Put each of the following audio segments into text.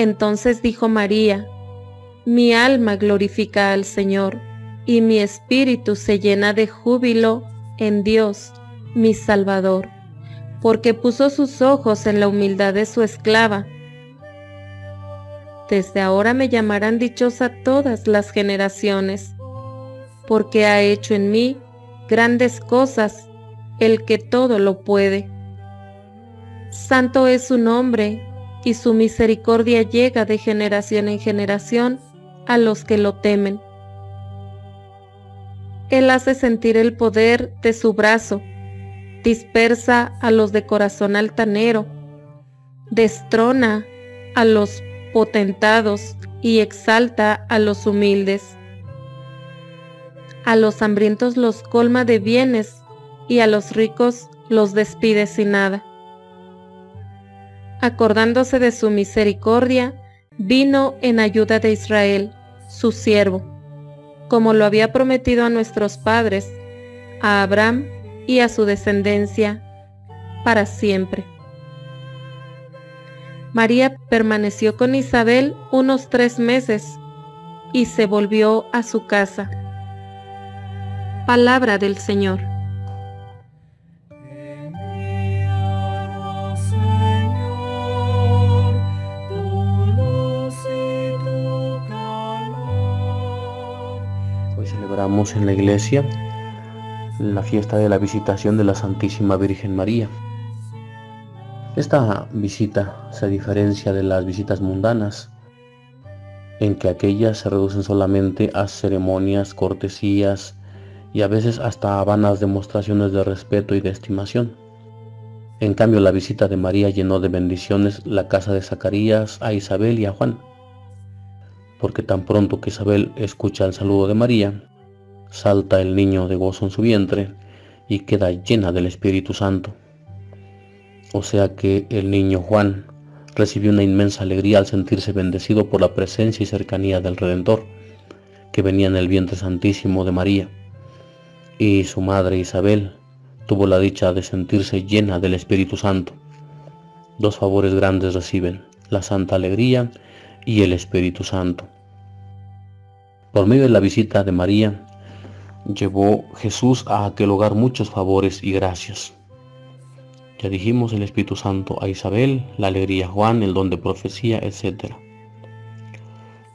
Entonces dijo María, mi alma glorifica al Señor, y mi espíritu se llena de júbilo en Dios, mi Salvador, porque puso sus ojos en la humildad de su esclava. Desde ahora me llamarán dichosa todas las generaciones, porque ha hecho en mí grandes cosas el que todo lo puede. Santo es su nombre, y su misericordia llega de generación en generación a los que lo temen. Él hace sentir el poder de su brazo, dispersa a los de corazón altanero, destrona a los potentados y exalta a los humildes. A los hambrientos los colma de bienes y a los ricos los despide sin nada. Acordándose de su misericordia, vino en ayuda de Israel, su siervo, como lo había prometido a nuestros padres, a Abraham y a su descendencia, para siempre. María permaneció con Isabel unos tres meses y se volvió a su casa. Palabra del Señor. Celebramos en la iglesia la fiesta de la visitación de la Santísima Virgen María. Esta visita se diferencia de las visitas mundanas, en que aquellas se reducen solamente a ceremonias, cortesías y a veces hasta vanas demostraciones de respeto y de estimación. En cambio, la visita de María llenó de bendiciones la casa de Zacarías a Isabel y a Juan porque tan pronto que Isabel escucha el saludo de María, salta el niño de gozo en su vientre y queda llena del Espíritu Santo. O sea que el niño Juan recibió una inmensa alegría al sentirse bendecido por la presencia y cercanía del Redentor, que venía en el vientre santísimo de María. Y su madre Isabel tuvo la dicha de sentirse llena del Espíritu Santo. Dos favores grandes reciben, la santa alegría y el Espíritu Santo. Por medio de la visita de María, llevó Jesús a aquel hogar muchos favores y gracias. Ya dijimos el Espíritu Santo a Isabel, la alegría a Juan, el don de profecía, etc.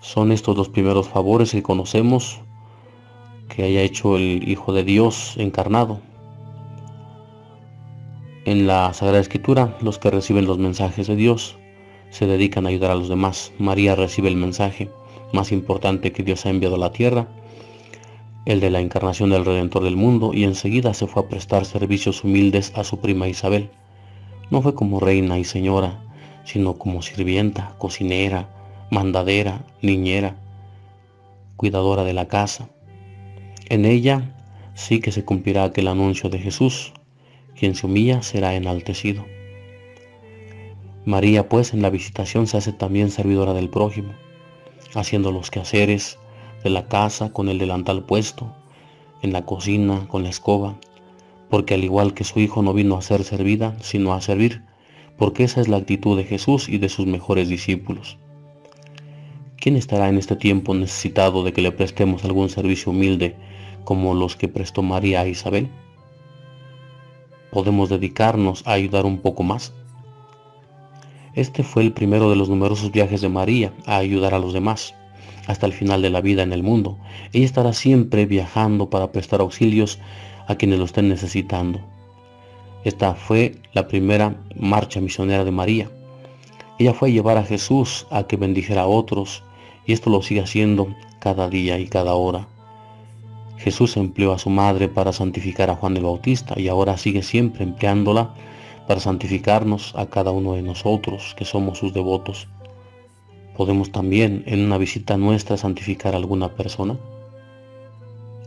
Son estos los primeros favores que conocemos que haya hecho el Hijo de Dios encarnado. En la Sagrada Escritura, los que reciben los mensajes de Dios se dedican a ayudar a los demás. María recibe el mensaje más importante que Dios ha enviado a la tierra, el de la encarnación del Redentor del mundo, y enseguida se fue a prestar servicios humildes a su prima Isabel. No fue como reina y señora, sino como sirvienta, cocinera, mandadera, niñera, cuidadora de la casa. En ella sí que se cumplirá aquel anuncio de Jesús, quien se humilla será enaltecido. María pues en la visitación se hace también servidora del prójimo, haciendo los quehaceres de la casa con el delantal puesto, en la cocina con la escoba, porque al igual que su Hijo no vino a ser servida, sino a servir, porque esa es la actitud de Jesús y de sus mejores discípulos. ¿Quién estará en este tiempo necesitado de que le prestemos algún servicio humilde como los que prestó María a Isabel? ¿Podemos dedicarnos a ayudar un poco más? Este fue el primero de los numerosos viajes de María a ayudar a los demás hasta el final de la vida en el mundo. Ella estará siempre viajando para prestar auxilios a quienes lo estén necesitando. Esta fue la primera marcha misionera de María. Ella fue a llevar a Jesús a que bendijera a otros y esto lo sigue haciendo cada día y cada hora. Jesús empleó a su madre para santificar a Juan el Bautista y ahora sigue siempre empleándola para santificarnos a cada uno de nosotros que somos sus devotos. ¿Podemos también en una visita nuestra santificar a alguna persona?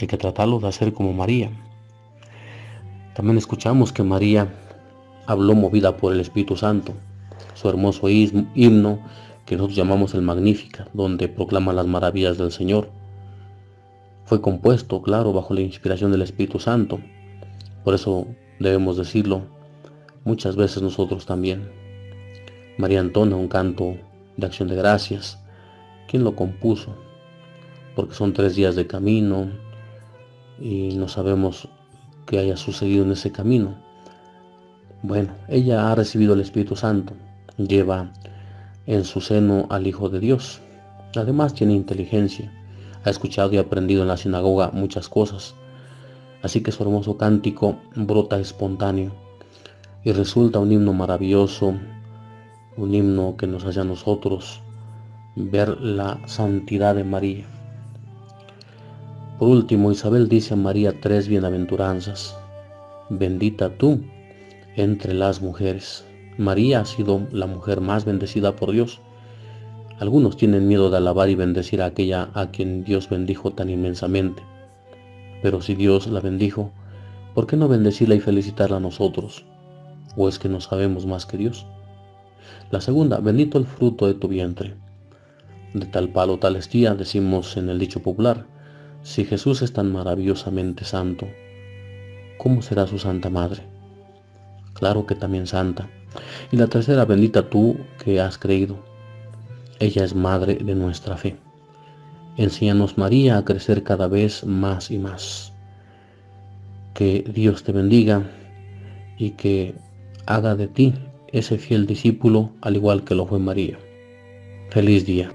Hay que tratarlo de hacer como María. También escuchamos que María habló movida por el Espíritu Santo, su hermoso himno que nosotros llamamos el Magnífica, donde proclama las maravillas del Señor. Fue compuesto, claro, bajo la inspiración del Espíritu Santo. Por eso debemos decirlo muchas veces nosotros también. María entona un canto de acción de gracias. ¿Quién lo compuso? Porque son tres días de camino y no sabemos qué haya sucedido en ese camino. Bueno, ella ha recibido el Espíritu Santo, lleva en su seno al Hijo de Dios. Además tiene inteligencia, ha escuchado y aprendido en la sinagoga muchas cosas. Así que su hermoso cántico brota espontáneo y resulta un himno maravilloso un himno que nos hace a nosotros ver la santidad de María. Por último, Isabel dice a María tres bienaventuranzas. Bendita tú entre las mujeres. María ha sido la mujer más bendecida por Dios. Algunos tienen miedo de alabar y bendecir a aquella a quien Dios bendijo tan inmensamente. Pero si Dios la bendijo, ¿por qué no bendecirla y felicitarla a nosotros? ¿O es que no sabemos más que Dios? La segunda, bendito el fruto de tu vientre. De tal palo, tal estía, decimos en el dicho popular, si Jesús es tan maravillosamente santo, ¿cómo será su santa madre? Claro que también santa. Y la tercera, bendita tú que has creído. Ella es madre de nuestra fe. Enséñanos María a crecer cada vez más y más. Que Dios te bendiga y que haga de ti ese fiel discípulo al igual que lo fue María. Feliz día.